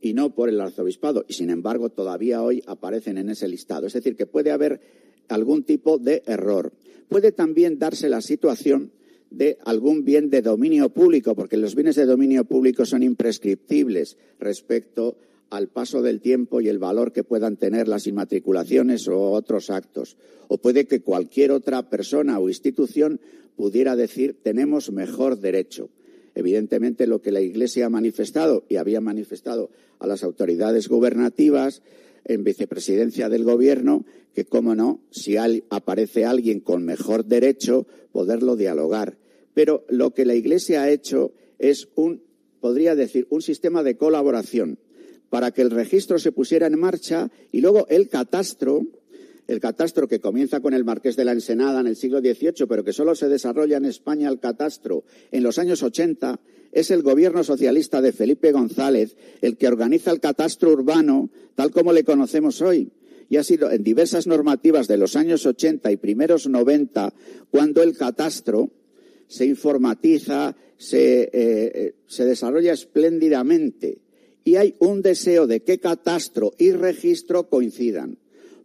y no por el arzobispado. Y sin embargo, todavía hoy aparecen en ese listado. Es decir, que puede haber algún tipo de error. Puede también darse la situación de algún bien de dominio público, porque los bienes de dominio público son imprescriptibles respecto al paso del tiempo y el valor que puedan tener las inmatriculaciones o otros actos. O puede que cualquier otra persona o institución pudiera decir tenemos mejor derecho. Evidentemente, lo que la Iglesia ha manifestado y había manifestado a las autoridades gubernativas en vicepresidencia del Gobierno, que, cómo no, si aparece alguien con mejor derecho, poderlo dialogar. Pero lo que la Iglesia ha hecho es un, podría decir, un sistema de colaboración para que el registro se pusiera en marcha y luego el catastro, el catastro que comienza con el Marqués de la Ensenada en el siglo XVIII, pero que solo se desarrolla en España el catastro en los años 80, es el gobierno socialista de Felipe González el que organiza el catastro urbano tal como le conocemos hoy. Y ha sido en diversas normativas de los años 80 y primeros 90 cuando el catastro se informatiza, se, eh, se desarrolla espléndidamente. Y hay un deseo de que catastro y registro coincidan.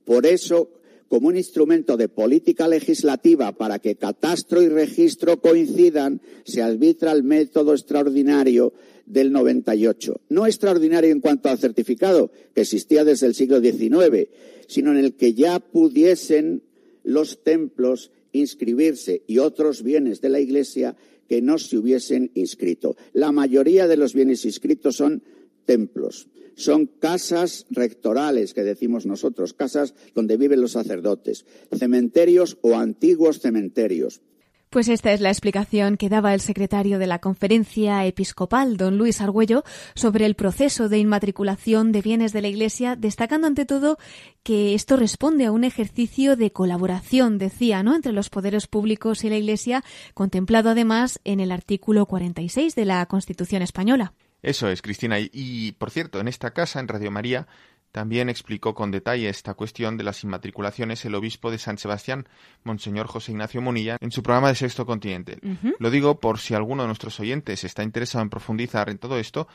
Por eso, como un instrumento de política legislativa para que catastro y registro coincidan, se arbitra el método extraordinario del 98. No extraordinario en cuanto al certificado, que existía desde el siglo XIX, sino en el que ya pudiesen los templos inscribirse y otros bienes de la Iglesia que no se hubiesen inscrito. La mayoría de los bienes inscritos son templos. Son casas rectorales, que decimos nosotros, casas donde viven los sacerdotes, cementerios o antiguos cementerios. Pues esta es la explicación que daba el secretario de la Conferencia Episcopal, don Luis Argüello, sobre el proceso de inmatriculación de bienes de la Iglesia, destacando ante todo que esto responde a un ejercicio de colaboración, decía, ¿no?, entre los poderes públicos y la Iglesia, contemplado además en el artículo 46 de la Constitución española. Eso es, Cristina. Y, y, por cierto, en esta casa, en Radio María, también explicó con detalle esta cuestión de las inmatriculaciones el obispo de San Sebastián, Monseñor José Ignacio Munilla, en su programa de Sexto Continente. Uh -huh. Lo digo por si alguno de nuestros oyentes está interesado en profundizar en todo esto,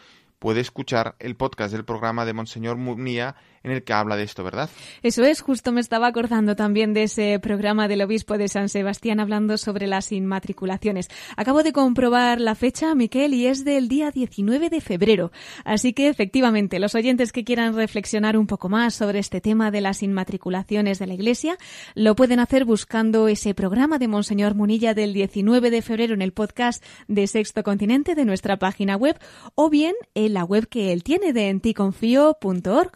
puede escuchar el podcast del programa de Monseñor Munilla en el que habla de esto, ¿verdad? Eso es, justo me estaba acordando también de ese programa del obispo de San Sebastián hablando sobre las inmatriculaciones. Acabo de comprobar la fecha, Miquel, y es del día 19 de febrero. Así que, efectivamente, los oyentes que quieran reflexionar un poco más sobre este tema de las inmatriculaciones de la Iglesia, lo pueden hacer buscando ese programa de Monseñor Munilla del 19 de febrero en el podcast de Sexto Continente de nuestra página web, o bien en la web que él tiene de enticonfío.org.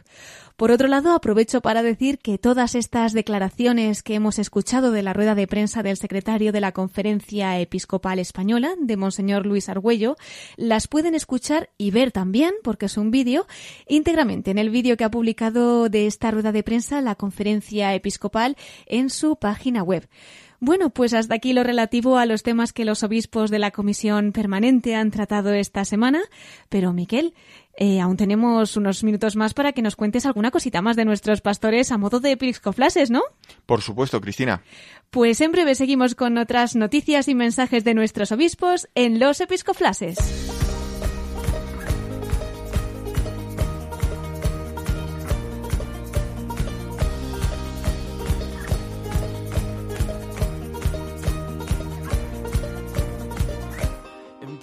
Por otro lado, aprovecho para decir que todas estas declaraciones que hemos escuchado de la rueda de prensa del secretario de la Conferencia Episcopal Española, de Monseñor Luis Argüello, las pueden escuchar y ver también, porque es un vídeo, íntegramente en el vídeo que ha publicado de esta rueda de prensa la Conferencia Episcopal en su página web. Bueno, pues hasta aquí lo relativo a los temas que los obispos de la Comisión Permanente han tratado esta semana. Pero, Miquel, eh, aún tenemos unos minutos más para que nos cuentes alguna cosita más de nuestros pastores a modo de episcoflases, ¿no? Por supuesto, Cristina. Pues en breve seguimos con otras noticias y mensajes de nuestros obispos en los episcoflases.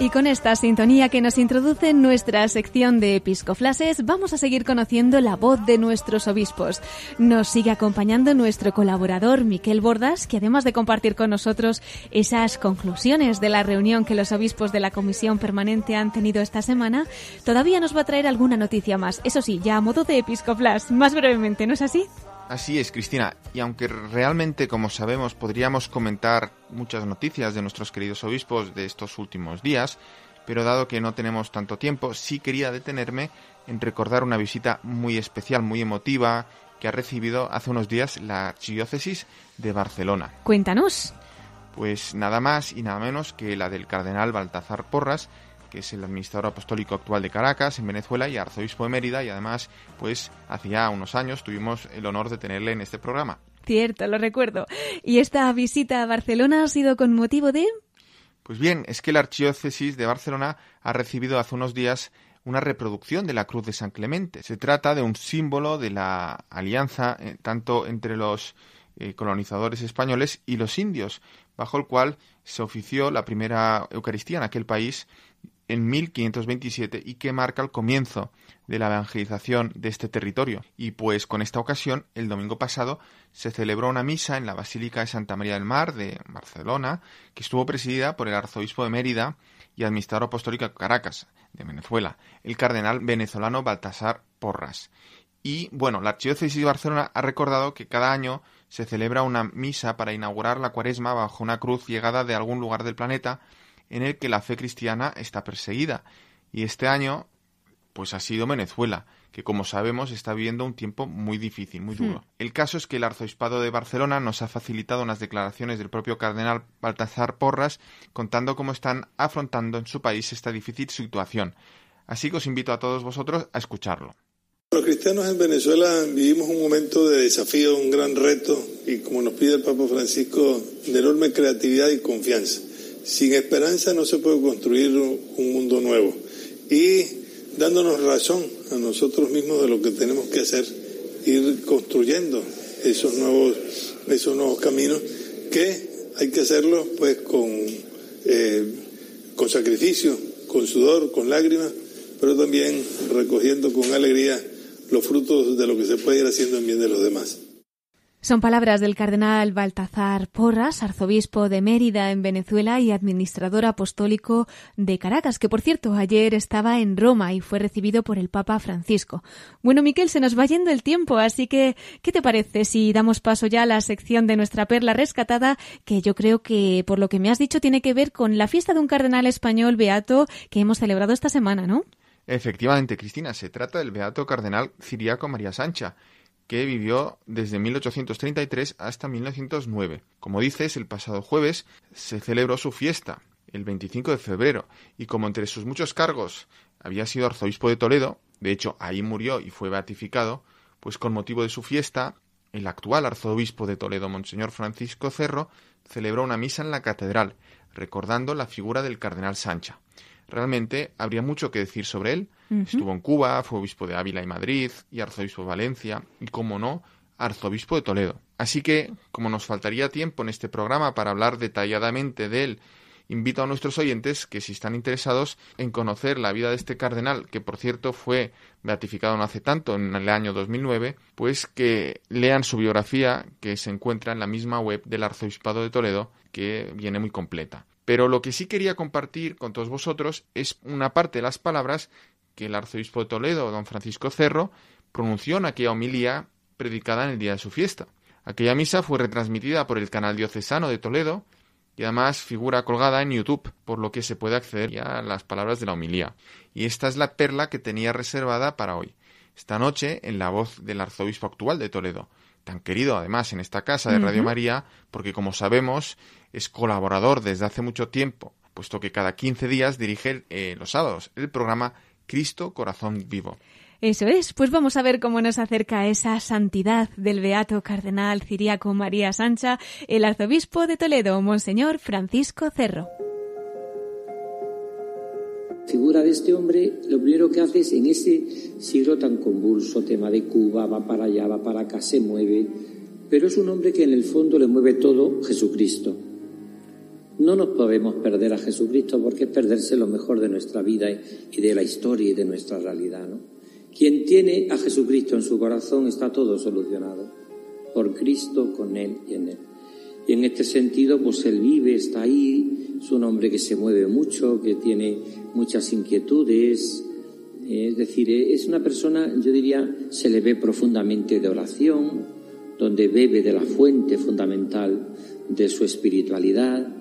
Y con esta sintonía que nos introduce en nuestra sección de episcoflases, vamos a seguir conociendo la voz de nuestros obispos. Nos sigue acompañando nuestro colaborador Miquel Bordas, que además de compartir con nosotros esas conclusiones de la reunión que los obispos de la Comisión Permanente han tenido esta semana, todavía nos va a traer alguna noticia más. Eso sí, ya a modo de episcoflas, más brevemente, ¿no es así? Así es, Cristina. Y aunque realmente, como sabemos, podríamos comentar muchas noticias de nuestros queridos obispos de estos últimos días, pero dado que no tenemos tanto tiempo, sí quería detenerme en recordar una visita muy especial, muy emotiva, que ha recibido hace unos días la Archidiócesis de Barcelona. Cuéntanos. Pues nada más y nada menos que la del cardenal Baltazar Porras, que es el administrador apostólico actual de Caracas, en Venezuela, y arzobispo de Mérida, y además, pues, hacía unos años tuvimos el honor de tenerle en este programa. Cierto, lo recuerdo. ¿Y esta visita a Barcelona ha sido con motivo de...? Pues bien, es que la Archidiócesis de Barcelona ha recibido hace unos días una reproducción de la Cruz de San Clemente. Se trata de un símbolo de la alianza eh, tanto entre los eh, colonizadores españoles y los indios, bajo el cual se ofició la primera Eucaristía en aquel país en 1527 y que marca el comienzo de la evangelización de este territorio. Y pues con esta ocasión, el domingo pasado, se celebró una misa en la Basílica de Santa María del Mar de Barcelona, que estuvo presidida por el arzobispo de Mérida y administrador apostólico de Caracas, de Venezuela, el cardenal venezolano Baltasar Porras. Y bueno, la Archidiócesis de Barcelona ha recordado que cada año se celebra una misa para inaugurar la cuaresma bajo una cruz llegada de algún lugar del planeta en el que la fe cristiana está perseguida. Y este año, pues ha sido Venezuela, que como sabemos está viviendo un tiempo muy difícil, muy duro. El caso es que el arzobispado de Barcelona nos ha facilitado unas declaraciones del propio cardenal Baltazar Porras contando cómo están afrontando en su país esta difícil situación. Así que os invito a todos vosotros a escucharlo. Los cristianos en Venezuela vivimos un momento de desafío, un gran reto y como nos pide el Papa Francisco, de enorme creatividad y confianza. Sin esperanza no se puede construir un mundo nuevo y dándonos razón a nosotros mismos de lo que tenemos que hacer, ir construyendo esos nuevos, esos nuevos caminos que hay que hacerlo pues con, eh, con sacrificio, con sudor, con lágrimas, pero también recogiendo con alegría los frutos de lo que se puede ir haciendo en bien de los demás. Son palabras del cardenal Baltazar Porras, arzobispo de Mérida en Venezuela y administrador apostólico de Caracas, que por cierto ayer estaba en Roma y fue recibido por el Papa Francisco. Bueno, Miquel, se nos va yendo el tiempo, así que ¿qué te parece si damos paso ya a la sección de nuestra perla rescatada, que yo creo que por lo que me has dicho tiene que ver con la fiesta de un cardenal español beato que hemos celebrado esta semana, ¿no? Efectivamente, Cristina, se trata del beato cardenal Ciriaco María Sancha, que vivió desde 1833 hasta 1909. Como dices, el pasado jueves se celebró su fiesta, el 25 de febrero, y como entre sus muchos cargos había sido arzobispo de Toledo, de hecho ahí murió y fue beatificado, pues con motivo de su fiesta, el actual arzobispo de Toledo, Monseñor Francisco Cerro, celebró una misa en la catedral, recordando la figura del cardenal Sancha. Realmente habría mucho que decir sobre él. Estuvo en Cuba, fue obispo de Ávila y Madrid, y arzobispo de Valencia, y como no, arzobispo de Toledo. Así que, como nos faltaría tiempo en este programa para hablar detalladamente de él, invito a nuestros oyentes que si están interesados en conocer la vida de este cardenal, que por cierto fue beatificado no hace tanto, en el año 2009, pues que lean su biografía que se encuentra en la misma web del Arzobispado de Toledo, que viene muy completa. Pero lo que sí quería compartir con todos vosotros es una parte de las palabras que el arzobispo de Toledo, don Francisco Cerro, pronunció en aquella homilía predicada en el día de su fiesta. Aquella misa fue retransmitida por el canal diocesano de Toledo y además figura colgada en YouTube, por lo que se puede acceder ya a las palabras de la homilía. Y esta es la perla que tenía reservada para hoy. Esta noche, en la voz del arzobispo actual de Toledo, tan querido además en esta casa de Radio. María, porque como sabemos es colaborador desde hace mucho tiempo, puesto que cada 15 días dirige eh, los sábados el programa Cristo Corazón Vivo. Eso es, pues vamos a ver cómo nos acerca esa santidad del beato cardenal ciriaco María Sancha, el arzobispo de Toledo, Monseñor Francisco Cerro. Figura de este hombre, lo primero que hace es en ese siglo tan convulso, tema de Cuba, va para allá, va para acá, se mueve, pero es un hombre que en el fondo le mueve todo Jesucristo. No nos podemos perder a Jesucristo porque es perderse lo mejor de nuestra vida y de la historia y de nuestra realidad. ¿no? Quien tiene a Jesucristo en su corazón está todo solucionado. Por Cristo, con Él y en Él. Y en este sentido, pues Él vive, está ahí, es un hombre que se mueve mucho, que tiene muchas inquietudes. eh, Es decir, eh, es una persona, yo diría, se le ve profundamente de oración, donde bebe de la fuente fundamental de su espiritualidad.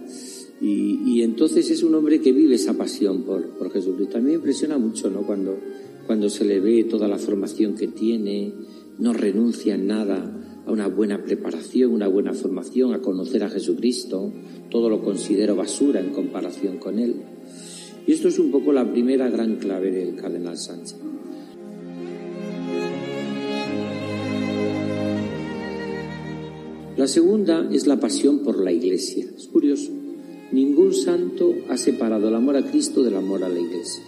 Y, y entonces es un hombre que vive esa pasión por, por Jesucristo. A mí me impresiona mucho, ¿no? Cuando, cuando se le ve toda la formación que tiene, no renuncia en nada a una buena preparación, una buena formación, a conocer a Jesucristo. Todo lo considero basura en comparación con él. Y esto es un poco la primera gran clave del cardenal Sánchez. La segunda es la pasión por la Iglesia. Es curioso. Ningún santo ha separado el amor a Cristo del amor a la Iglesia.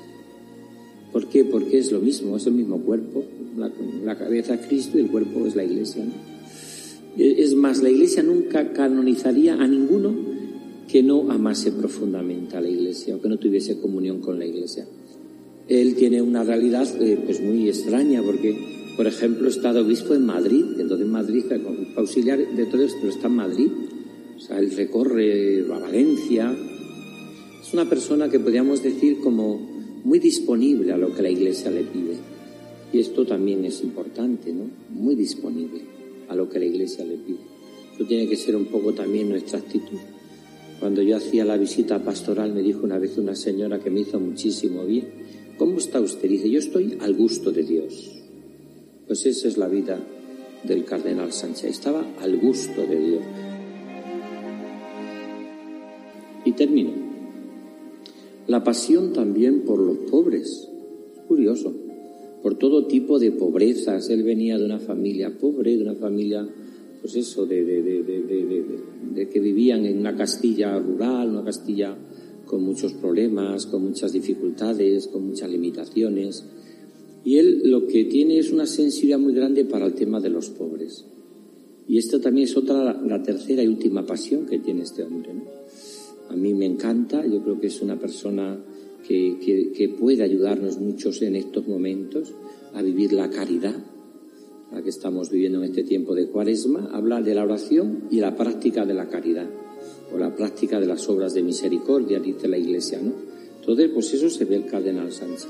¿Por qué? Porque es lo mismo, es el mismo cuerpo. La, cabeza es Cristo y el cuerpo es la Iglesia. ¿no? Es más, la Iglesia nunca canonizaría a ninguno que no amase profundamente a la Iglesia o que no tuviese comunión con la Iglesia. Él tiene una realidad eh, pues muy extraña porque, por ejemplo, está de obispo en Madrid, entonces en Madrid, auxiliar de todo esto, pero está en Madrid. O sea, él recorre a Valencia. Es una persona que podríamos decir como muy disponible a lo que la Iglesia le pide. Y esto también es importante, ¿no? Muy disponible a lo que la Iglesia le pide. Eso tiene que ser un poco también nuestra actitud. Cuando yo hacía la visita pastoral me dijo una vez una señora que me hizo muchísimo bien, ¿cómo está usted? Dice, yo estoy al gusto de Dios. Pues esa es la vida del cardenal Sánchez. Estaba al gusto de Dios. Y termino. La pasión también por los pobres. Curioso. Por todo tipo de pobrezas. Él venía de una familia pobre, de una familia, pues eso, de, que vivían en una Castilla rural, una Castilla con muchos problemas, con muchas dificultades, con muchas limitaciones. Y él lo que tiene es una sensibilidad muy grande para el tema de los pobres. Y esto también es otra, la tercera y última pasión que tiene este hombre. A mí me encanta, yo creo que es una persona que, que puede ayudarnos muchos en estos momentos a vivir la caridad, la que estamos viviendo en este tiempo de cuaresma, habla de la oración y la práctica de la caridad, o la práctica de las obras de misericordia, dice la Iglesia, ¿no? Entonces, pues eso se ve el cardenal Sánchez.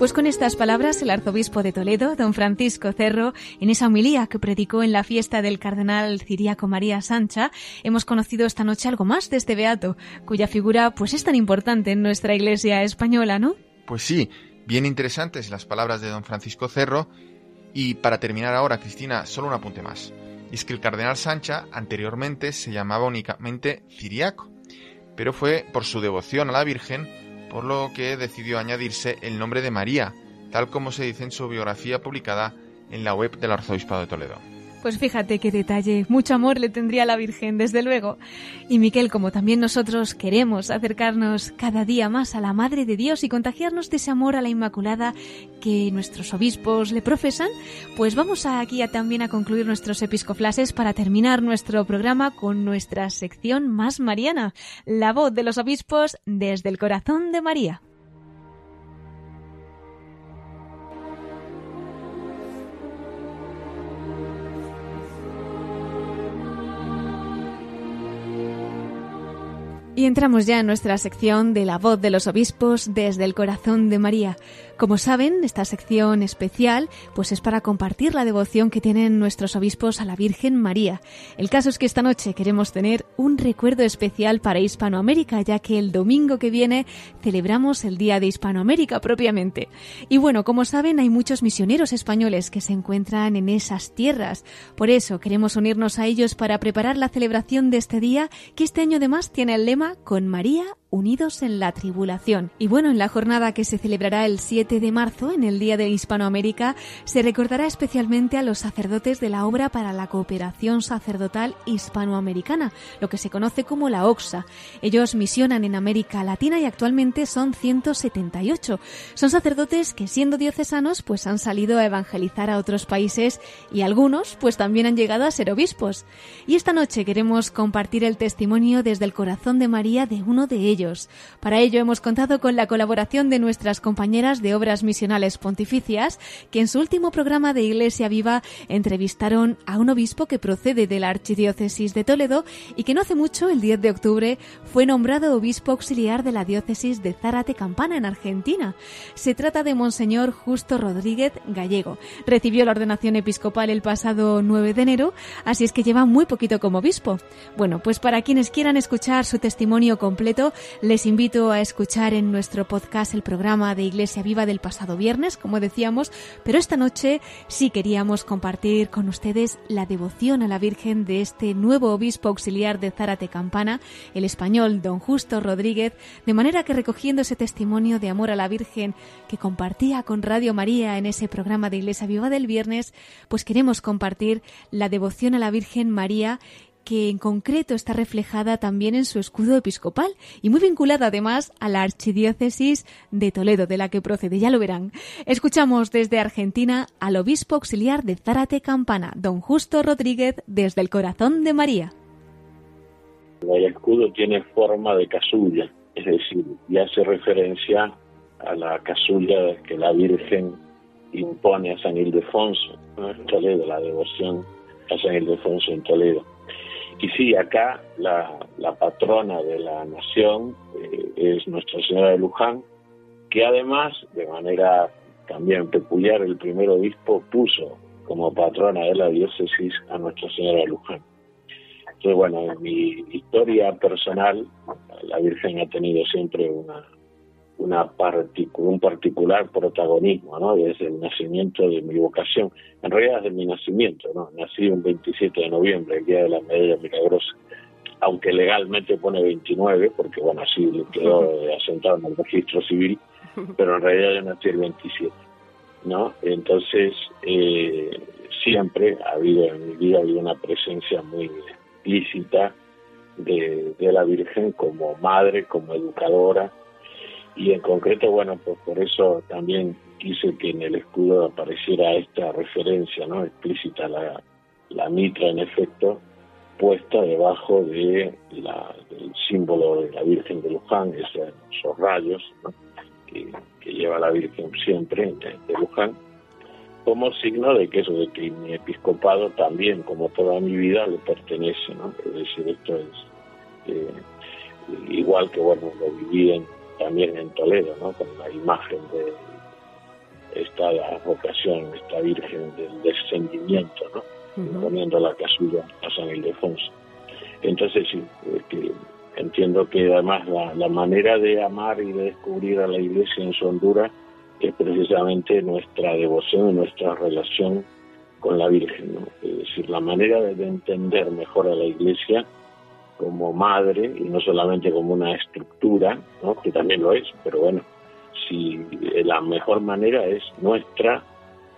Pues con estas palabras, el arzobispo de Toledo, don Francisco Cerro, en esa homilía que predicó en la fiesta del cardenal ciriaco María Sancha, hemos conocido esta noche algo más de este beato, cuya figura pues es tan importante en nuestra iglesia española, ¿no? Pues sí, bien interesantes las palabras de don Francisco Cerro. Y para terminar ahora, Cristina, solo un apunte más. Y es que el cardenal Sancha anteriormente se llamaba únicamente ciriaco, pero fue por su devoción a la Virgen por lo que decidió añadirse el nombre de María, tal como se dice en su biografía publicada en la web del Arzobispado de Toledo. Pues fíjate qué detalle, mucho amor le tendría a la Virgen, desde luego. Y Miquel, como también nosotros queremos acercarnos cada día más a la Madre de Dios y contagiarnos de ese amor a la Inmaculada que nuestros obispos le profesan, pues vamos aquí también a concluir nuestros episcoflases para terminar nuestro programa con nuestra sección más mariana, la voz de los obispos desde el corazón de María. Y entramos ya en nuestra sección de la voz de los obispos desde el corazón de María. Como saben, esta sección especial pues es para compartir la devoción que tienen nuestros obispos a la Virgen María. El caso es que esta noche queremos tener un recuerdo especial para Hispanoamérica, ya que el domingo que viene celebramos el Día de Hispanoamérica propiamente. Y bueno, como saben, hay muchos misioneros españoles que se encuentran en esas tierras. Por eso queremos unirnos a ellos para preparar la celebración de este día, que este año además tiene el lema Con María unidos en la tribulación. Y bueno, en la jornada que se celebrará el 7 de marzo, en el Día de Hispanoamérica, se recordará especialmente a los sacerdotes de la obra para la cooperación sacerdotal hispanoamericana, lo que se conoce como la OXA. Ellos misionan en América Latina y actualmente son 178. Son sacerdotes que siendo diocesanos pues han salido a evangelizar a otros países y algunos pues también han llegado a ser obispos. Y esta noche queremos compartir el testimonio desde el corazón de María de uno de ellos para ello hemos contado con la colaboración de nuestras compañeras de Obras Misionales Pontificias, que en su último programa de Iglesia Viva entrevistaron a un obispo que procede de la Archidiócesis de Toledo y que no hace mucho, el 10 de octubre, fue nombrado obispo auxiliar de la diócesis de Zárate Campana en Argentina. Se trata de Monseñor Justo Rodríguez Gallego. Recibió la ordenación episcopal el pasado 9 de enero, así es que lleva muy poquito como obispo. Bueno, pues para quienes quieran escuchar su testimonio completo, les invito a escuchar en nuestro podcast el programa de Iglesia Viva del pasado viernes, como decíamos, pero esta noche sí queríamos compartir con ustedes la devoción a la Virgen de este nuevo obispo auxiliar de Zárate Campana, el español don Justo Rodríguez, de manera que recogiendo ese testimonio de amor a la Virgen que compartía con Radio María en ese programa de Iglesia Viva del viernes, pues queremos compartir la devoción a la Virgen María que en concreto está reflejada también en su escudo episcopal y muy vinculada además a la archidiócesis de Toledo, de la que procede, ya lo verán. Escuchamos desde Argentina al obispo auxiliar de Zárate Campana, don Justo Rodríguez, desde el corazón de María. El escudo tiene forma de casulla, es decir, y hace referencia a la casulla que la Virgen impone a San Ildefonso, ¿no? Toledo, la devoción a San Ildefonso en Toledo. Y sí, acá la, patrona de la nación eh, es Nuestra Señora de Luján, que además, de manera también peculiar, el primer obispo puso como patrona de la diócesis a Nuestra Señora de Luján. Entonces, bueno, en mi historia personal, la Virgen ha tenido siempre una, una particu un particular protagonismo, ¿no? Desde el nacimiento de mi vocación. En realidad desde mi nacimiento, ¿no? Nací un 27 de noviembre, el día de la medalla milagrosa. Aunque legalmente pone 29, porque bueno, así quedó asentado en el registro civil, pero en realidad yo nací el 27, ¿no? Entonces, eh, siempre ha habido en mi vida ha habido una presencia muy explícita de, de la Virgen como madre, como educadora, y en concreto, bueno, pues por eso también quise que en el escudo apareciera esta referencia, ¿no? Explícita, la, la mitra en efecto, puesta debajo de la, del símbolo de la Virgen de Luján, esos, rayos, que, que, lleva la Virgen siempre de, de, Luján, como signo de que eso, de que mi episcopado también, como toda mi vida, le pertenece, ¿no? Es decir, esto es eh, igual que, bueno, lo viví en también en Toledo, ¿no? con la imagen de esta vocación, esta Virgen del descendimiento, ¿no? Uh -huh. poniendo la casulla a San Ildefonso. Entonces, sí, que entiendo que además la, la, manera de amar y de descubrir a la Iglesia en su Honduras es precisamente nuestra devoción y nuestra relación con la Virgen. ¿no? Es decir, la manera de entender mejor a la Iglesia como madre y no solamente como una estructura, ¿no? que también lo es, pero bueno, si la mejor manera es nuestra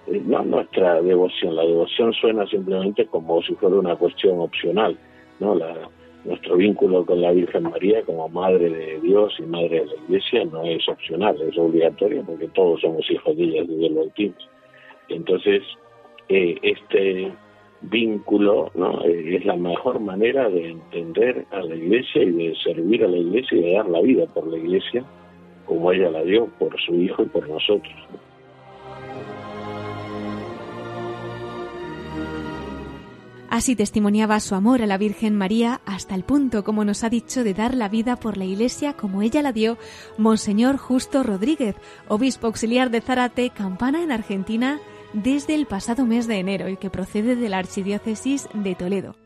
eh, no nuestra devoción. La devoción suena simplemente como si fuera una cuestión opcional, ¿no? La, nuestro vínculo con la Virgen María como Madre de Dios y Madre de la Iglesia no es opcional, es obligatorio porque todos somos hijos de ella desde el bautismo. Entonces, eh, este vínculo ¿no? Eh, es la mejor manera de entender a la Iglesia y de servir a la Iglesia y de dar la vida por la Iglesia como ella la dio por su Hijo y por nosotros. Así testimoniaba su amor a la Virgen María hasta el punto, como nos ha dicho, de dar la vida por la Iglesia como ella la dio Monseñor Justo Rodríguez, obispo auxiliar de Zárate, Campana en Argentina, desde el pasado mes de enero y que procede de la Archidiócesis de Toledo.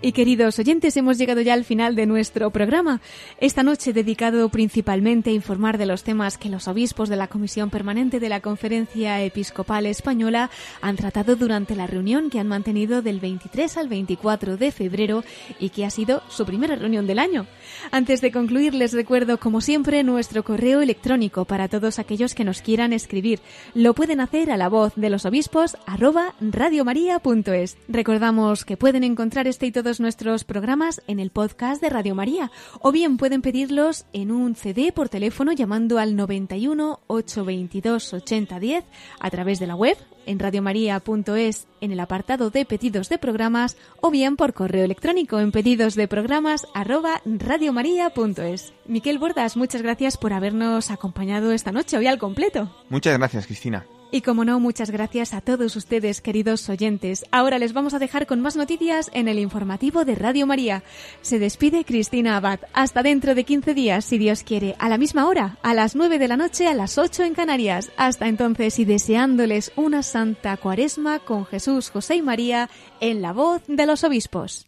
Y queridos oyentes, hemos llegado ya al final de nuestro programa. Esta noche dedicado principalmente a informar de los temas que los obispos de la Comisión Permanente de la Conferencia Episcopal Española han tratado durante la reunión que han mantenido del 23 al 24 de febrero y que ha sido su primera reunión del año. Antes de concluir, les recuerdo, como siempre, nuestro correo electrónico para todos aquellos que nos quieran escribir. Lo pueden hacer a la voz de los obispos arroba radiomaria.es. Recordamos que pueden encontrar este y nuestros programas en el podcast de Radio María o bien pueden pedirlos en un CD por teléfono llamando al 91 822 8010 a través de la web en radiomaria.es en el apartado de pedidos de programas o bien por correo electrónico en pedidos de programas arroba radiomaria.es. Miquel Bordas, muchas gracias por habernos acompañado esta noche hoy al completo. Muchas gracias, Cristina. Y como no, muchas gracias a todos ustedes, queridos oyentes. Ahora les vamos a dejar con más noticias en el informativo de Radio María. Se despide Cristina Abad. Hasta dentro de 15 días, si Dios quiere, a la misma hora, a las 9 de la noche, a las 8 en Canarias. Hasta entonces y deseándoles una santa cuaresma con Jesús, José y María en la voz de los obispos.